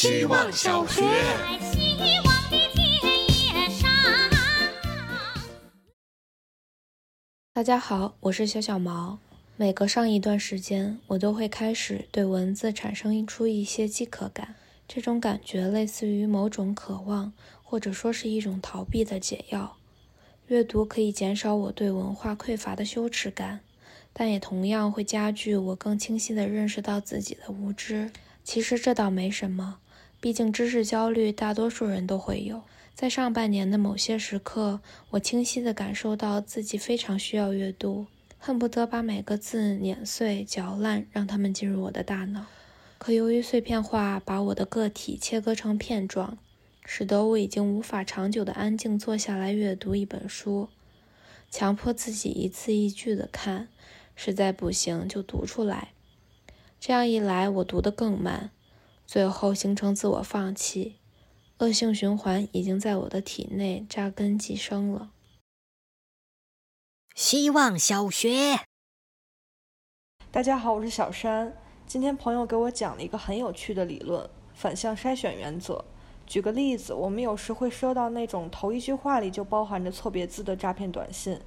希望小学。大家好，我是小小毛。每隔上一段时间，我都会开始对文字产生出一些饥渴感。这种感觉类似于某种渴望，或者说是一种逃避的解药。阅读可以减少我对文化匮乏的羞耻感，但也同样会加剧我更清晰地认识到自己的无知。其实这倒没什么，毕竟知识焦虑大多数人都会有。在上半年的某些时刻，我清晰地感受到自己非常需要阅读。恨不得把每个字碾碎、嚼烂，让它们进入我的大脑。可由于碎片化把我的个体切割成片状，使得我已经无法长久的安静坐下来阅读一本书。强迫自己一字一句的看，实在不行就读出来。这样一来，我读得更慢，最后形成自我放弃。恶性循环已经在我的体内扎根寄生了。希望小学，大家好，我是小山。今天朋友给我讲了一个很有趣的理论——反向筛选原则。举个例子，我们有时会收到那种头一句话里就包含着错别字的诈骗短信，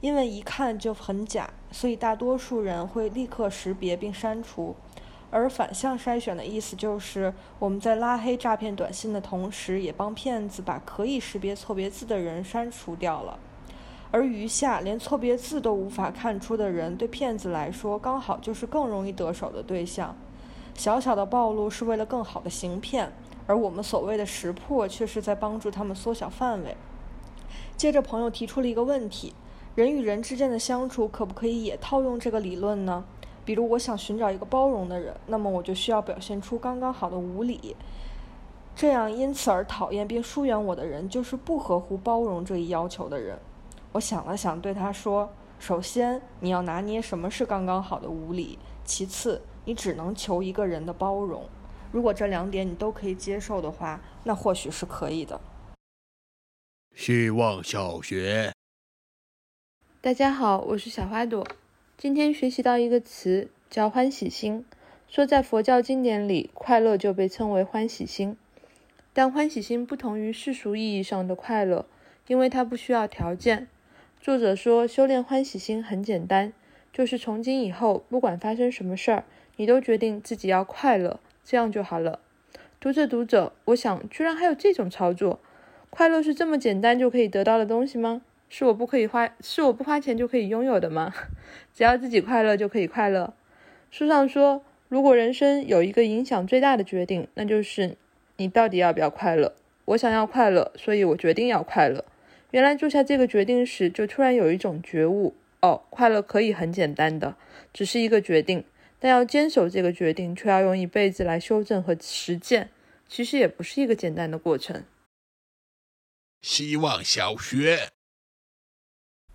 因为一看就很假，所以大多数人会立刻识别并删除。而反向筛选的意思就是，我们在拉黑诈骗短信的同时，也帮骗子把可以识别错别字的人删除掉了。而余下连错别字都无法看出的人，对骗子来说刚好就是更容易得手的对象。小小的暴露是为了更好的行骗，而我们所谓的识破却是在帮助他们缩小范围。接着，朋友提出了一个问题：人与人之间的相处可不可以也套用这个理论呢？比如，我想寻找一个包容的人，那么我就需要表现出刚刚好的无理，这样因此而讨厌并疏远我的人，就是不合乎包容这一要求的人。我想了想，对他说：“首先，你要拿捏什么是刚刚好的无理；其次，你只能求一个人的包容。如果这两点你都可以接受的话，那或许是可以的。”希望小学，大家好，我是小花朵。今天学习到一个词叫“欢喜心”，说在佛教经典里，快乐就被称为欢喜心。但欢喜心不同于世俗意义上的快乐，因为它不需要条件。作者说，修炼欢喜心很简单，就是从今以后，不管发生什么事儿，你都决定自己要快乐，这样就好了。读着读着，我想，居然还有这种操作，快乐是这么简单就可以得到的东西吗？是我不可以花，是我不花钱就可以拥有的吗？只要自己快乐就可以快乐。书上说，如果人生有一个影响最大的决定，那就是你到底要不要快乐。我想要快乐，所以我决定要快乐。原来做下这个决定时，就突然有一种觉悟：哦，快乐可以很简单的，只是一个决定，但要坚守这个决定，却要用一辈子来修正和实践，其实也不是一个简单的过程。希望小学，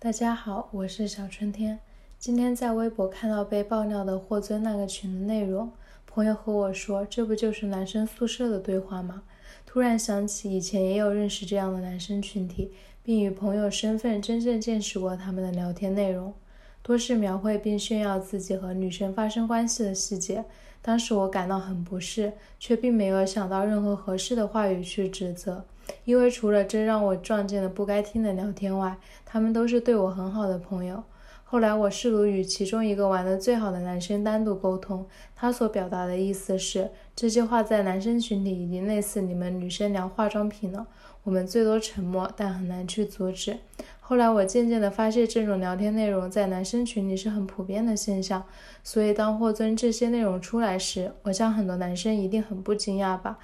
大家好，我是小春天。今天在微博看到被爆料的霍尊那个群的内容，朋友和我说，这不就是男生宿舍的对话吗？突然想起以前也有认识这样的男生群体。并以朋友身份真正见识过他们的聊天内容，多是描绘并炫耀自己和女生发生关系的细节。当时我感到很不适，却并没有想到任何合适的话语去指责，因为除了这让我撞见了不该听的聊天外，他们都是对我很好的朋友。后来我试图与其中一个玩的最好的男生单独沟通，他所表达的意思是，这些话在男生群体已经类似你们女生聊化妆品了。我们最多沉默，但很难去阻止。后来我渐渐地发现，这种聊天内容在男生群里是很普遍的现象。所以当霍尊这些内容出来时，我想很多男生一定很不惊讶吧，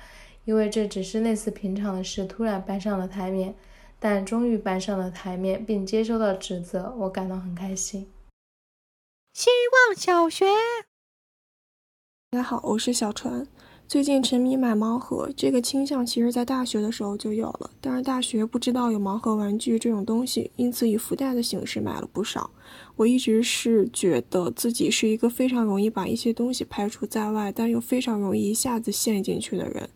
因为这只是类似平常的事突然搬上了台面。但终于搬上了台面，并接收到指责，我感到很开心。希望小学，大家好，我是小川。最近沉迷买盲盒，这个倾向其实在大学的时候就有了，但是大学不知道有盲盒玩具这种东西，因此以福袋的形式买了不少。我一直是觉得自己是一个非常容易把一些东西排除在外，但又非常容易一下子陷进去的人。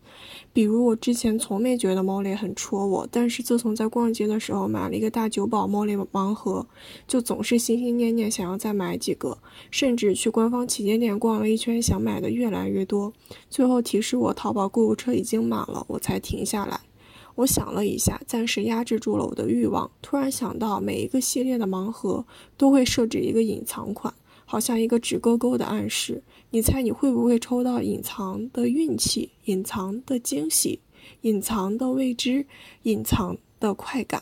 比如我之前从没觉得猫类很戳我，但是自从在逛街的时候买了一个大酒保猫类盲盒，就总是心心念念想要再买几个，甚至去官方旗舰店逛了一圈，想买的越来越多。最后提示我淘宝购物车已经满了，我才停下来。我想了一下，暂时压制住了我的欲望。突然想到，每一个系列的盲盒都会设置一个隐藏款，好像一个直勾勾的暗示。你猜你会不会抽到隐藏的运气、隐藏的惊喜、隐藏的未知、隐藏的快感？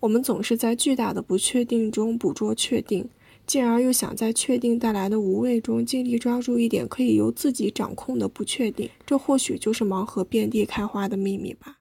我们总是在巨大的不确定中捕捉确定，进而又想在确定带来的无畏中尽力抓住一点可以由自己掌控的不确定。这或许就是盲盒遍地开花的秘密吧。